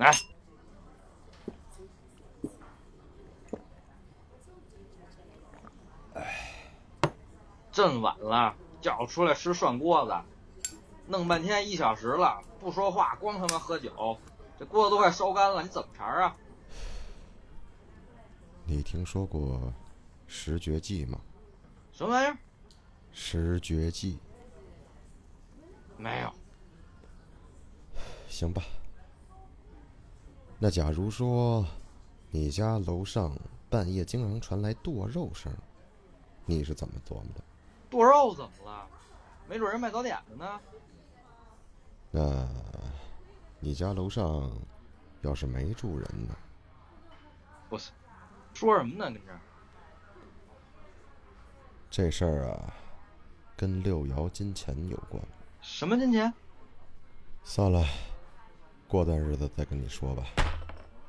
来，哎，真晚了，叫我出来吃涮锅子，弄半天一小时了，不说话，光他妈喝酒，这锅子都快烧干了，你怎么茬啊？你听说过十绝技吗？什么玩意儿？十绝技。没有。行吧。那假如说，你家楼上半夜经常传来剁肉声，你是怎么琢磨的？剁肉怎么了？没准人卖早点的呢。那，你家楼上要是没住人呢？不是，说什么呢？跟这。这事儿啊，跟六爻金钱有关。什么金钱？算了，过段日子再跟你说吧。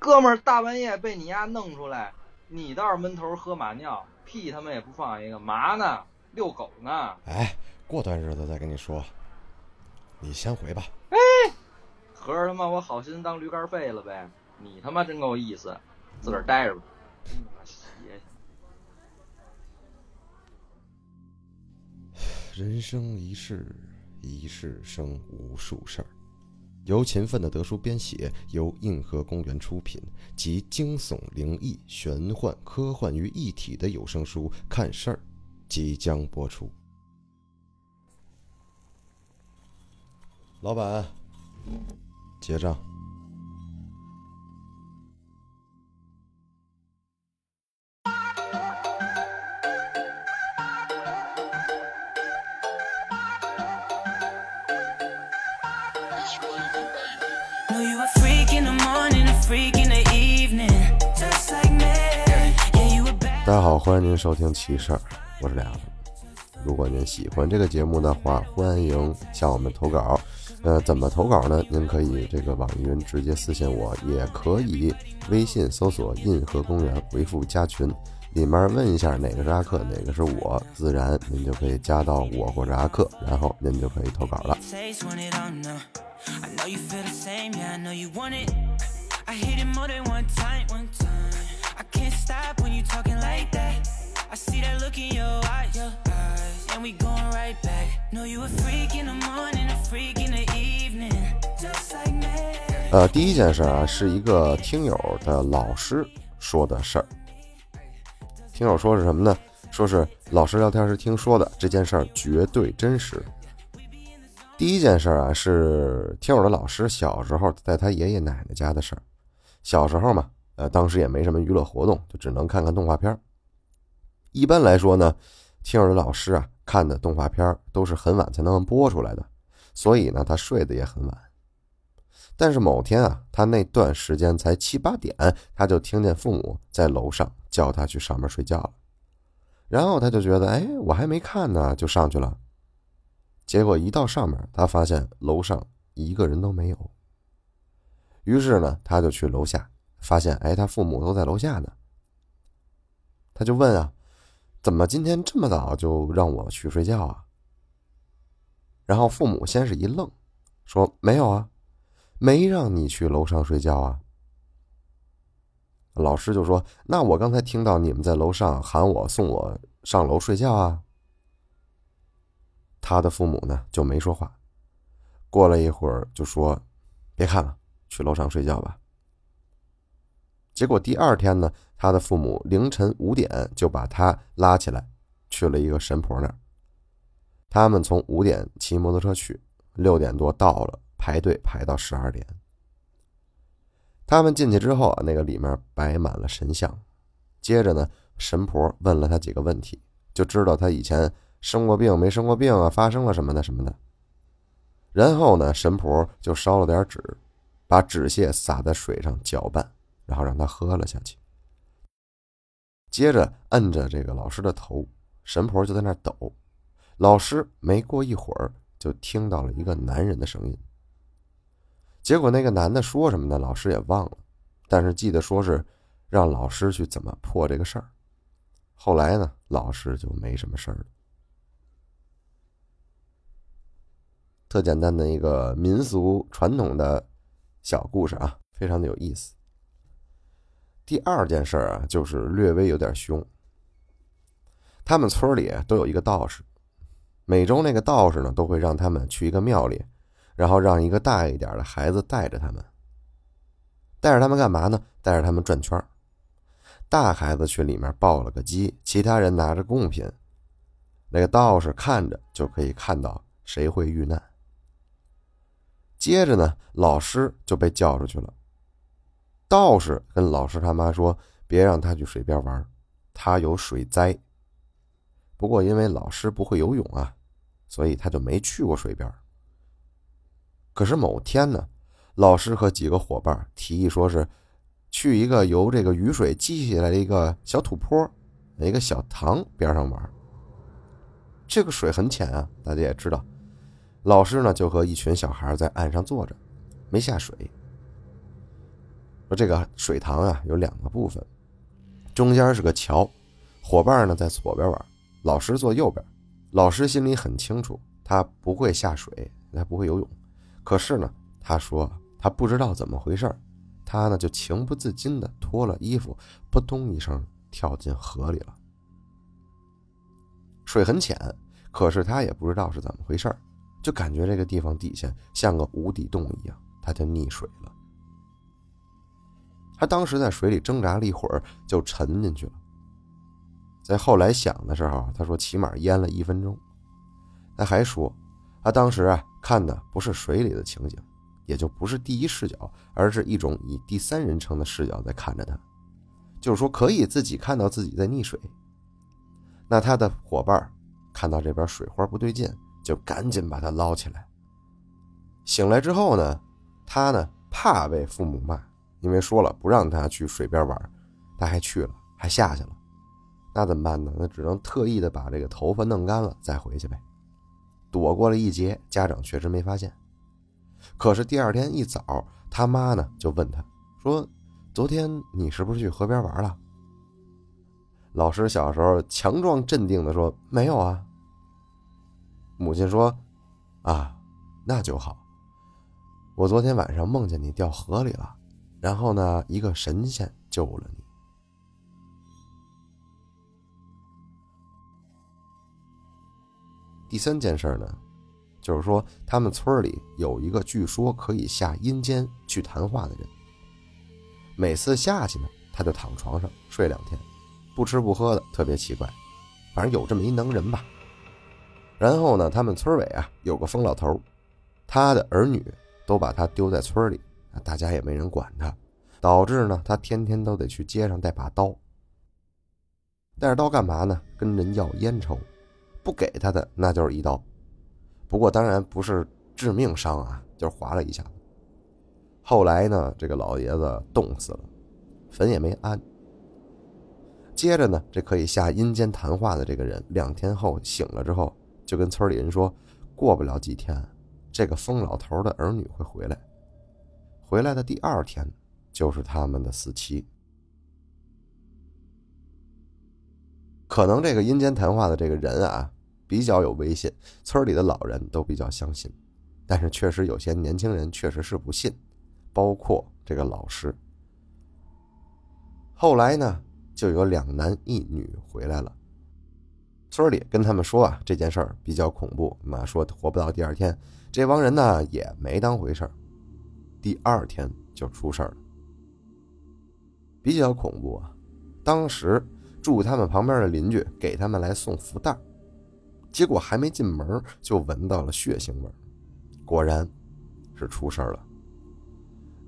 哥们儿，大半夜被你丫弄出来，你倒是闷头喝马尿，屁他妈也不放一个，嘛呢？遛狗呢？哎，过段日子再跟你说，你先回吧。哎，合着他妈我好心当驴肝肺了呗？你他妈真够意思，自个儿待着吧。人生一世，一世生无数事儿。由勤奋的德叔编写，由硬核公园出品，集惊悚、灵异、玄幻、科幻于一体的有声书《看事儿》即将播出。老板，结账。欢迎您收听奇事儿，我是梁子。如果您喜欢这个节目的话，欢迎向我们投稿。呃，怎么投稿呢？您可以这个网易云直接私信我，也可以微信搜索“印河公园”，回复加群，里面问一下哪个是阿克，哪个是我，自然您就可以加到我或者阿克，然后您就可以投稿了。Can't stop when you talking like that. I see that look in your eyes, your eyes. And we going right back. Know you a freak in the morning, a freak in the evening. Just like me. 呃，第一件事啊，是一个听友的老师说的事儿。听友说是什么呢？说是老师聊天时听说的，这件事儿绝对真实。第一件事儿啊，是听友的老师小时候在他爷爷奶奶家的事儿。小时候嘛，呃，当时也没什么娱乐活动，就只能看看动画片。一般来说呢，听友的老师啊看的动画片都是很晚才能播出来的，所以呢，他睡得也很晚。但是某天啊，他那段时间才七八点，他就听见父母在楼上叫他去上面睡觉了。然后他就觉得，哎，我还没看呢，就上去了。结果一到上面，他发现楼上一个人都没有。于是呢，他就去楼下，发现，哎，他父母都在楼下呢。他就问啊。怎么今天这么早就让我去睡觉啊？然后父母先是一愣，说：“没有啊，没让你去楼上睡觉啊。”老师就说：“那我刚才听到你们在楼上喊我送我上楼睡觉啊。”他的父母呢就没说话，过了一会儿就说：“别看了，去楼上睡觉吧。”结果第二天呢，他的父母凌晨五点就把他拉起来，去了一个神婆那儿。他们从五点骑摩托车去，六点多到了，排队排到十二点。他们进去之后啊，那个里面摆满了神像。接着呢，神婆问了他几个问题，就知道他以前生过病没生过病啊，发生了什么的什么的。然后呢，神婆就烧了点纸，把纸屑撒在水上搅拌。然后让他喝了下去，接着摁着这个老师的头，神婆就在那抖。老师没过一会儿就听到了一个男人的声音。结果那个男的说什么呢？老师也忘了，但是记得说是让老师去怎么破这个事儿。后来呢，老师就没什么事儿了。特简单的一个民俗传统的小故事啊。非常的有意思。第二件事啊，就是略微有点凶。他们村里都有一个道士，每周那个道士呢，都会让他们去一个庙里，然后让一个大一点的孩子带着他们。带着他们干嘛呢？带着他们转圈大孩子去里面抱了个鸡，其他人拿着贡品，那个道士看着就可以看到谁会遇难。接着呢，老师就被叫出去了。道士跟老师他妈说：“别让他去水边玩，他有水灾。”不过因为老师不会游泳啊，所以他就没去过水边。可是某天呢，老师和几个伙伴提议说是。去一个由这个雨水积起来的一个小土坡，一个小塘边上玩。这个水很浅啊，大家也知道。老师呢就和一群小孩在岸上坐着，没下水。说这个水塘啊有两个部分，中间是个桥，伙伴呢在左边玩，老师坐右边。老师心里很清楚，他不会下水，他不会游泳。可是呢，他说他不知道怎么回事他呢就情不自禁的脱了衣服，扑通一声跳进河里了。水很浅，可是他也不知道是怎么回事就感觉这个地方底下像个无底洞一样，他就溺水了。他当时在水里挣扎了一会儿，就沉进去了。在后来想的时候，他说起码淹了一分钟。他还说，他当时啊看的不是水里的情景。也就不是第一视角，而是一种以第三人称的视角在看着他，就是说可以自己看到自己在溺水。那他的伙伴看到这边水花不对劲，就赶紧把他捞起来。醒来之后呢，他呢怕被父母骂，因为说了不让他去水边玩，他还去了，还下去了。那怎么办呢？那只能特意的把这个头发弄干了再回去呗，躲过了一劫。家长确实没发现。可是第二天一早，他妈呢就问他，说：“昨天你是不是去河边玩了？”老师小时候强壮镇定的说：“没有啊。”母亲说：“啊，那就好。我昨天晚上梦见你掉河里了，然后呢，一个神仙救了你。”第三件事呢？就是说，他们村里有一个据说可以下阴间去谈话的人。每次下去呢，他就躺床上睡两天，不吃不喝的，特别奇怪。反正有这么一能人吧。然后呢，他们村委啊有个疯老头，他的儿女都把他丢在村里，大家也没人管他，导致呢他天天都得去街上带把刀。带着刀干嘛呢？跟人要烟抽，不给他的那就是一刀。不过当然不是致命伤啊，就是划了一下。后来呢，这个老爷子冻死了，坟也没安。接着呢，这可以下阴间谈话的这个人，两天后醒了之后，就跟村里人说，过不了几天，这个疯老头的儿女会回来。回来的第二天，就是他们的死期。可能这个阴间谈话的这个人啊。比较有威信，村里的老人都比较相信，但是确实有些年轻人确实是不信，包括这个老师。后来呢，就有两男一女回来了，村里跟他们说啊，这件事儿比较恐怖，妈说活不到第二天。这帮人呢也没当回事儿，第二天就出事儿了，比较恐怖啊。当时住他们旁边的邻居给他们来送福袋。结果还没进门，就闻到了血腥味果然，是出事了。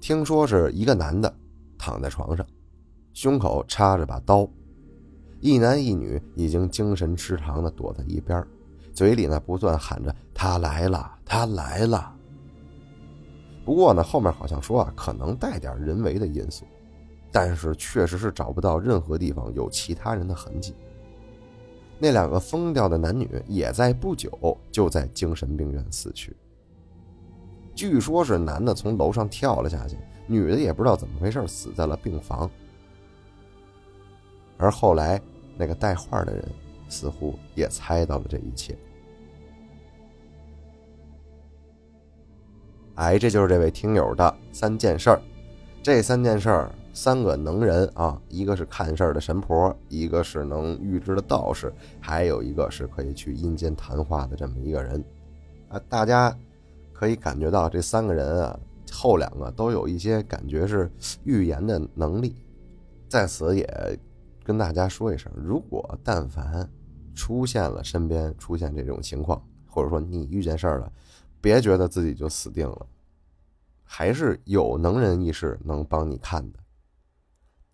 听说是一个男的躺在床上，胸口插着把刀，一男一女已经精神失常的躲在一边，嘴里呢不断喊着“他来了，他来了”。不过呢，后面好像说啊，可能带点人为的因素，但是确实是找不到任何地方有其他人的痕迹。那两个疯掉的男女也在不久就在精神病院死去。据说是男的从楼上跳了下去，女的也不知道怎么回事死在了病房。而后来那个带话的人似乎也猜到了这一切。哎，这就是这位听友的三件事儿。这三件事儿，三个能人啊，一个是看事儿的神婆，一个是能预知的道士，还有一个是可以去阴间谈话的这么一个人啊。大家可以感觉到这三个人啊，后两个都有一些感觉是预言的能力。在此也跟大家说一声，如果但凡出现了身边出现这种情况，或者说你遇见事儿了，别觉得自己就死定了。还是有能人异士能帮你看的。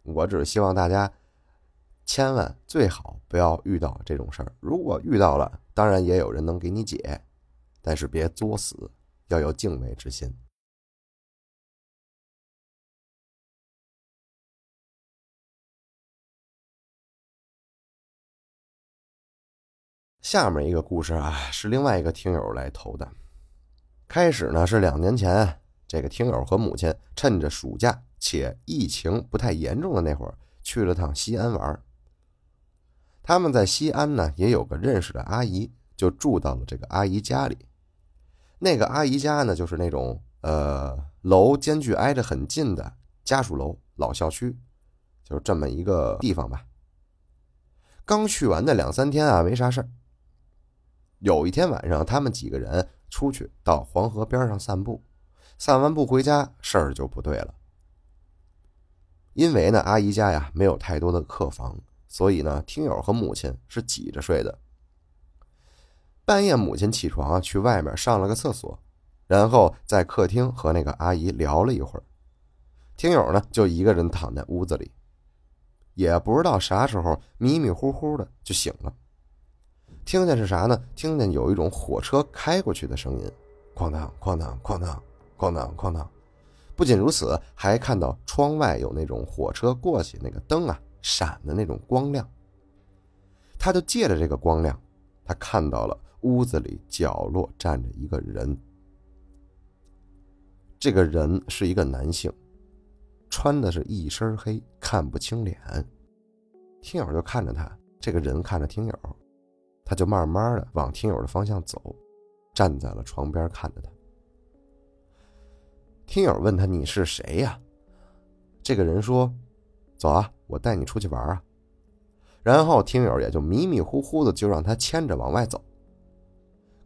我只是希望大家千万最好不要遇到这种事儿。如果遇到了，当然也有人能给你解，但是别作死，要有敬畏之心。下面一个故事啊，是另外一个听友来投的。开始呢是两年前。这个听友和母亲趁着暑假且疫情不太严重的那会儿，去了趟西安玩。他们在西安呢也有个认识的阿姨，就住到了这个阿姨家里。那个阿姨家呢，就是那种呃楼间距挨着很近的家属楼老校区，就是这么一个地方吧。刚去完的两三天啊，没啥事儿。有一天晚上，他们几个人出去到黄河边上散步。散完步回家，事儿就不对了。因为呢，阿姨家呀没有太多的客房，所以呢，听友和母亲是挤着睡的。半夜，母亲起床去外面上了个厕所，然后在客厅和那个阿姨聊了一会儿。听友呢就一个人躺在屋子里，也不知道啥时候迷迷糊糊的就醒了。听见是啥呢？听见有一种火车开过去的声音，哐当哐当哐当。哐当哐当，不仅如此，还看到窗外有那种火车过去那个灯啊闪的那种光亮。他就借着这个光亮，他看到了屋子里角落站着一个人。这个人是一个男性，穿的是一身黑，看不清脸。听友就看着他，这个人看着听友，他就慢慢的往听友的方向走，站在了床边看着他。听友问他：“你是谁呀？”这个人说：“走啊，我带你出去玩啊。”然后听友也就迷迷糊糊的就让他牵着往外走。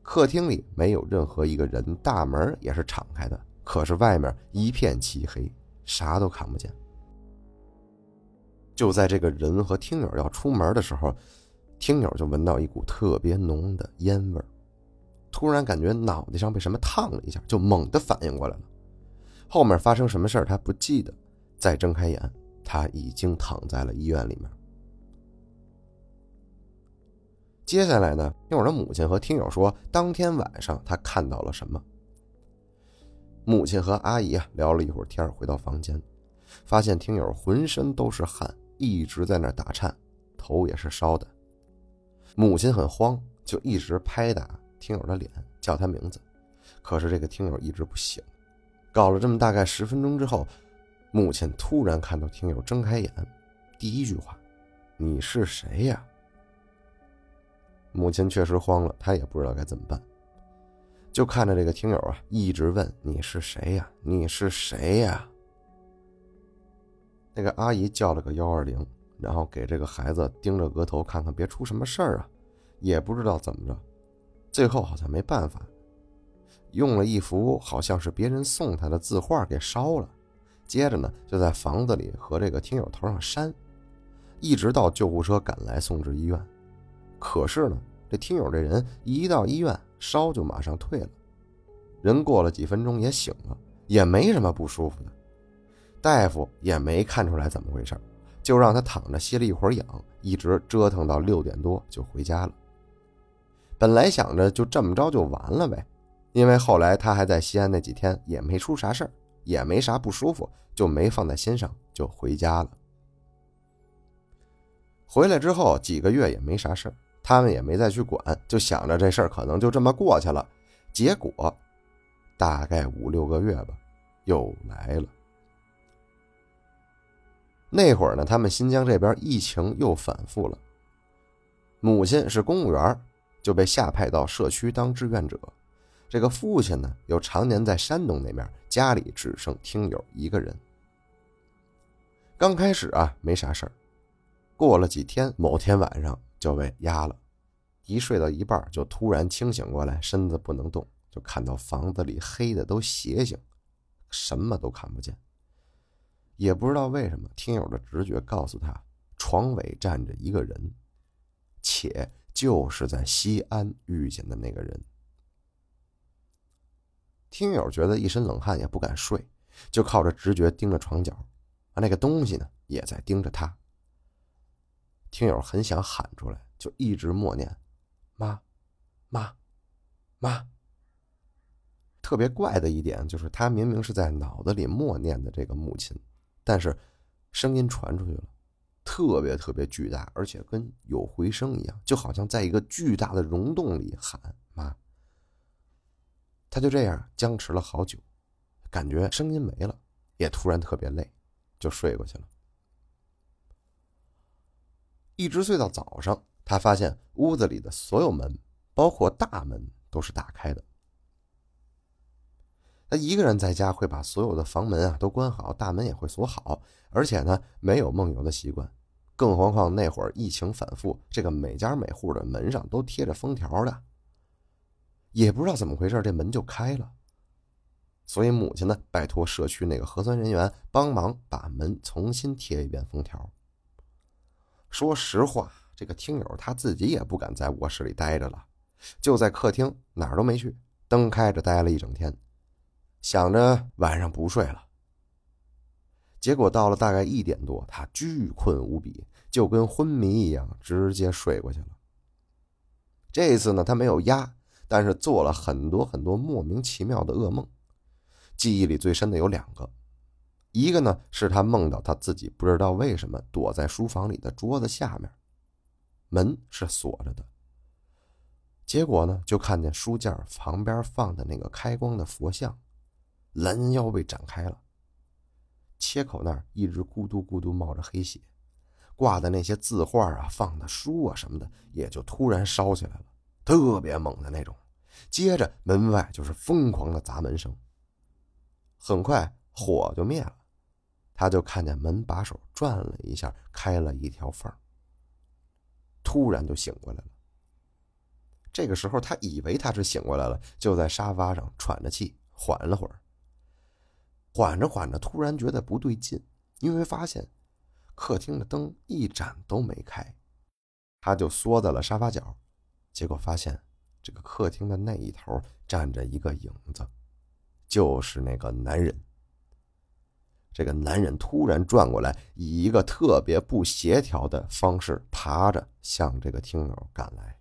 客厅里没有任何一个人，大门也是敞开的，可是外面一片漆黑，啥都看不见。就在这个人和听友要出门的时候，听友就闻到一股特别浓的烟味儿，突然感觉脑袋上被什么烫了一下，就猛地反应过来了。后面发生什么事儿，他不记得。再睁开眼，他已经躺在了医院里面。接下来呢，听友的母亲和听友说，当天晚上他看到了什么。母亲和阿姨啊聊了一会儿天，回到房间，发现听友浑身都是汗，一直在那打颤，头也是烧的。母亲很慌，就一直拍打听友的脸，叫他名字，可是这个听友一直不醒。搞了这么大概十分钟之后，母亲突然看到听友睁开眼，第一句话：“你是谁呀？”母亲确实慌了，她也不知道该怎么办，就看着这个听友啊，一直问：“你是谁呀？你是谁呀？”那个阿姨叫了个幺二零，然后给这个孩子盯着额头看看，别出什么事儿啊，也不知道怎么着，最后好像没办法。用了一幅好像是别人送他的字画给烧了，接着呢就在房子里和这个听友头上扇，一直到救护车赶来送至医院。可是呢，这听友这人一到医院烧就马上退了，人过了几分钟也醒了，也没什么不舒服的，大夫也没看出来怎么回事，就让他躺着歇了一会儿养，一直折腾到六点多就回家了。本来想着就这么着就完了呗。因为后来他还在西安那几天也没出啥事儿，也没啥不舒服，就没放在心上，就回家了。回来之后几个月也没啥事儿，他们也没再去管，就想着这事儿可能就这么过去了。结果大概五六个月吧，又来了。那会儿呢，他们新疆这边疫情又反复了。母亲是公务员，就被下派到社区当志愿者。这个父亲呢，又常年在山东那边，家里只剩听友一个人。刚开始啊没啥事儿，过了几天，某天晚上就被压了，一睡到一半就突然清醒过来，身子不能动，就看到房子里黑的都邪性，什么都看不见。也不知道为什么，听友的直觉告诉他，床尾站着一个人，且就是在西安遇见的那个人。听友觉得一身冷汗，也不敢睡，就靠着直觉盯着床角，而那个东西呢，也在盯着他。听友很想喊出来，就一直默念：“妈，妈，妈。”特别怪的一点就是，他明明是在脑子里默念的这个母亲。但是，声音传出去了，特别特别巨大，而且跟有回声一样，就好像在一个巨大的溶洞里喊妈。他就这样僵持了好久，感觉声音没了，也突然特别累，就睡过去了。一直睡到早上，他发现屋子里的所有门，包括大门，都是打开的。他一个人在家会把所有的房门啊都关好，大门也会锁好，而且呢没有梦游的习惯，更何况那会儿疫情反复，这个每家每户的门上都贴着封条的，也不知道怎么回事，这门就开了。所以母亲呢拜托社区那个核酸人员帮忙把门重新贴一遍封条。说实话，这个听友他自己也不敢在卧室里待着了，就在客厅哪儿都没去，灯开着待了一整天。想着晚上不睡了，结果到了大概一点多，他巨困无比，就跟昏迷一样，直接睡过去了。这次呢，他没有压，但是做了很多很多莫名其妙的噩梦，记忆里最深的有两个，一个呢是他梦到他自己不知道为什么躲在书房里的桌子下面，门是锁着的，结果呢就看见书架旁边放的那个开光的佛像。拦腰被展开了，切口那儿一直咕嘟咕嘟冒着黑血，挂的那些字画啊、放的书啊什么的，也就突然烧起来了，特别猛的那种。接着门外就是疯狂的砸门声。很快火就灭了，他就看见门把手转了一下，开了一条缝突然就醒过来了。这个时候他以为他是醒过来了，就在沙发上喘着气，缓了会儿。缓着缓着，突然觉得不对劲，因为发现客厅的灯一盏都没开，他就缩在了沙发角，结果发现这个客厅的那一头站着一个影子，就是那个男人。这个男人突然转过来，以一个特别不协调的方式爬着向这个听友赶来。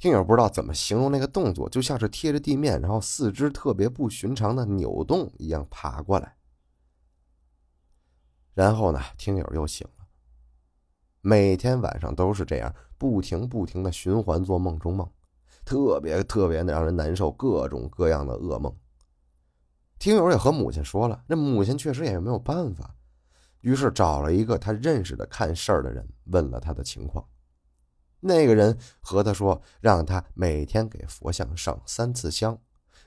听友不知道怎么形容那个动作，就像是贴着地面，然后四肢特别不寻常的扭动一样爬过来。然后呢，听友又醒了。每天晚上都是这样，不停不停的循环做梦中梦，特别特别的让人难受，各种各样的噩梦。听友也和母亲说了，那母亲确实也没有办法，于是找了一个他认识的看事儿的人，问了他的情况。那个人和他说，让他每天给佛像上三次香，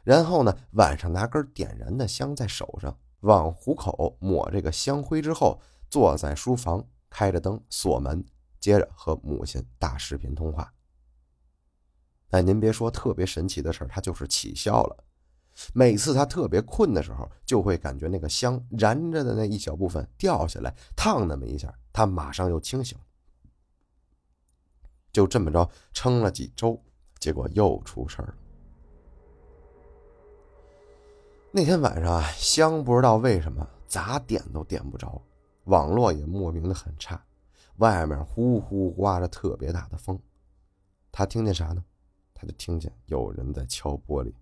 然后呢，晚上拿根点燃的香在手上，往虎口抹这个香灰之后，坐在书房，开着灯，锁门，接着和母亲打视频通话。哎您别说，特别神奇的事儿他就是起效了。每次他特别困的时候，就会感觉那个香燃着的那一小部分掉下来，烫那么一下，他马上又清醒。就这么着撑了几周，结果又出事儿了。那天晚上啊，香不知道为什么咋点都点不着，网络也莫名的很差，外面呼呼刮着特别大的风。他听见啥呢？他就听见有人在敲玻璃。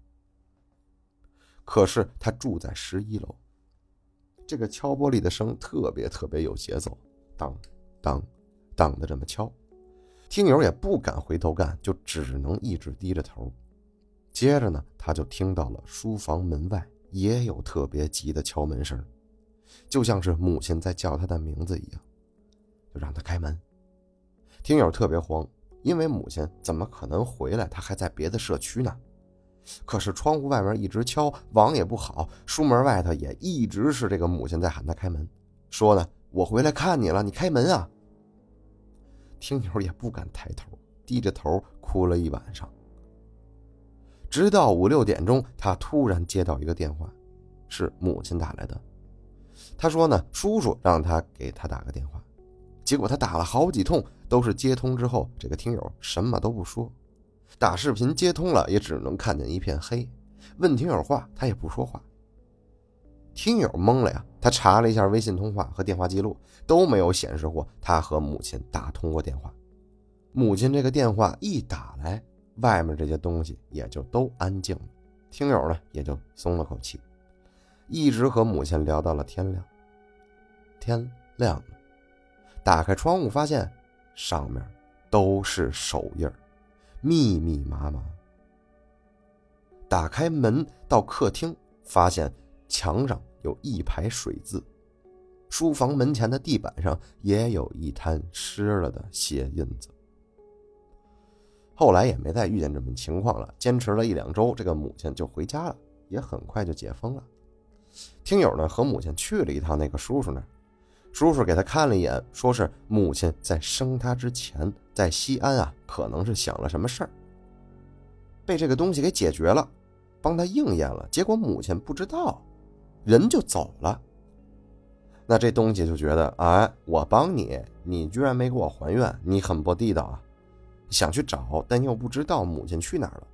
可是他住在十一楼，这个敲玻璃的声特别特别有节奏，当当当的这么敲。听友也不敢回头看，就只能一直低着头。接着呢，他就听到了书房门外也有特别急的敲门声，就像是母亲在叫他的名字一样，就让他开门。听友特别慌，因为母亲怎么可能回来？他还在别的社区呢。可是窗户外面一直敲，网也不好，书门外头也一直是这个母亲在喊他开门，说呢：“我回来看你了，你开门啊！”听友也不敢抬头，低着头哭了一晚上。直到五六点钟，他突然接到一个电话，是母亲打来的。他说呢，叔叔让他给他打个电话，结果他打了好几通，都是接通之后，这个听友什么都不说。打视频接通了，也只能看见一片黑。问听友话，他也不说话。听友懵了呀，他查了一下微信通话和电话记录，都没有显示过他和母亲打通过电话。母亲这个电话一打来，外面这些东西也就都安静了。听友呢也就松了口气，一直和母亲聊到了天亮。天亮了，打开窗户发现上面都是手印。密密麻麻。打开门到客厅，发现墙上有一排水渍，书房门前的地板上也有一滩湿了的血印子。后来也没再遇见这种情况了，坚持了一两周，这个母亲就回家了，也很快就解封了。听友呢和母亲去了一趟那个叔叔那儿。叔叔给他看了一眼，说是母亲在生他之前在西安啊，可能是想了什么事儿，被这个东西给解决了，帮他应验了。结果母亲不知道，人就走了。那这东西就觉得，哎，我帮你，你居然没给我还愿，你很不地道啊！想去找，但又不知道母亲去哪儿了。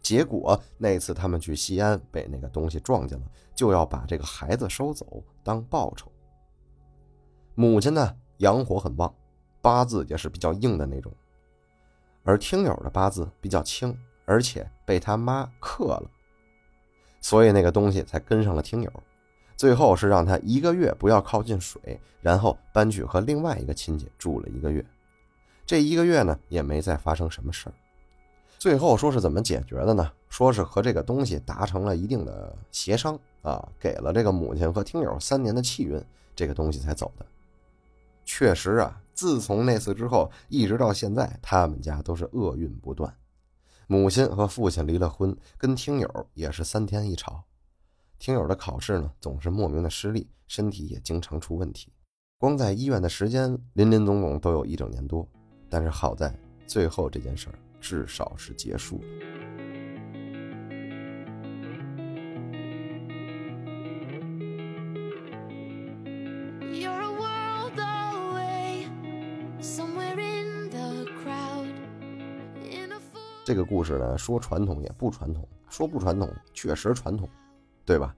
结果那次他们去西安，被那个东西撞见了，就要把这个孩子收走当报酬。母亲呢，阳火很旺，八字也是比较硬的那种。而听友的八字比较轻，而且被他妈克了，所以那个东西才跟上了听友。最后是让他一个月不要靠近水，然后搬去和另外一个亲戚住了一个月。这一个月呢，也没再发生什么事儿。最后说是怎么解决的呢？说是和这个东西达成了一定的协商啊，给了这个母亲和听友三年的气运，这个东西才走的。确实啊，自从那次之后，一直到现在，他们家都是厄运不断。母亲和父亲离了婚，跟听友也是三天一吵。听友的考试呢，总是莫名的失利，身体也经常出问题。光在医院的时间，林林总总都有一整年多。但是好在最后这件事儿至少是结束了。这个故事呢，说传统也不传统，说不传统确实传统，对吧？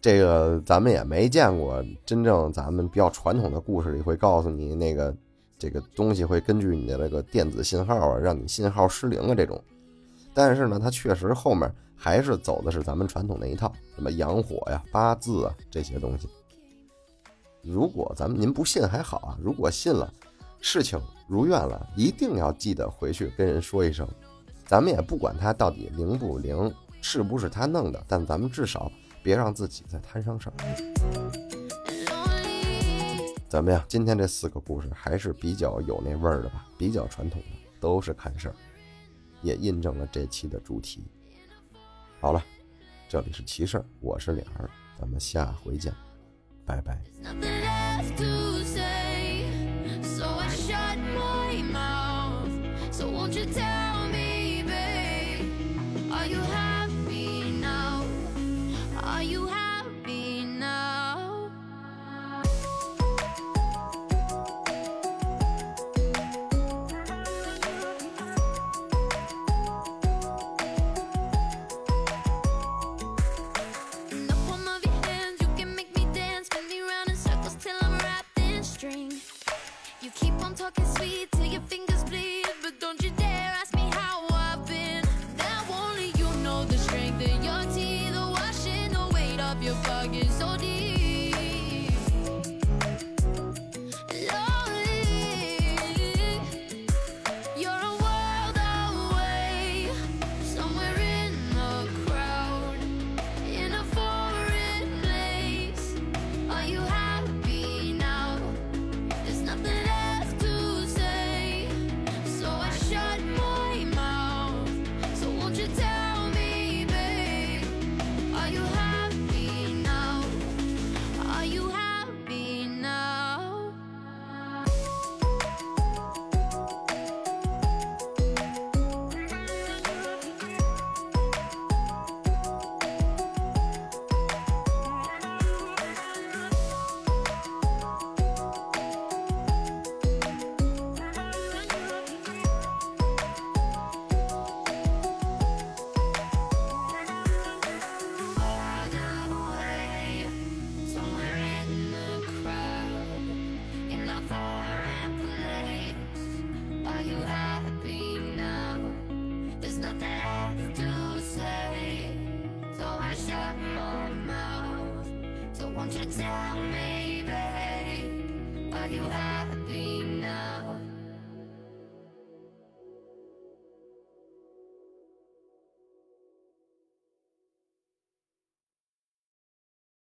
这个咱们也没见过真正咱们比较传统的故事里会告诉你那个这个东西会根据你的那个电子信号啊，让你信号失灵啊这种。但是呢，它确实后面还是走的是咱们传统那一套，什么阳火呀、八字啊这些东西。如果咱们您不信还好啊，如果信了，事情如愿了，一定要记得回去跟人说一声。咱们也不管他到底灵不灵，是不是他弄的，但咱们至少别让自己再摊上事儿。怎么样？今天这四个故事还是比较有那味儿的吧？比较传统的，都是看事儿，也印证了这期的主题。好了，这里是奇事儿，我是脸儿，咱们下回见，拜拜。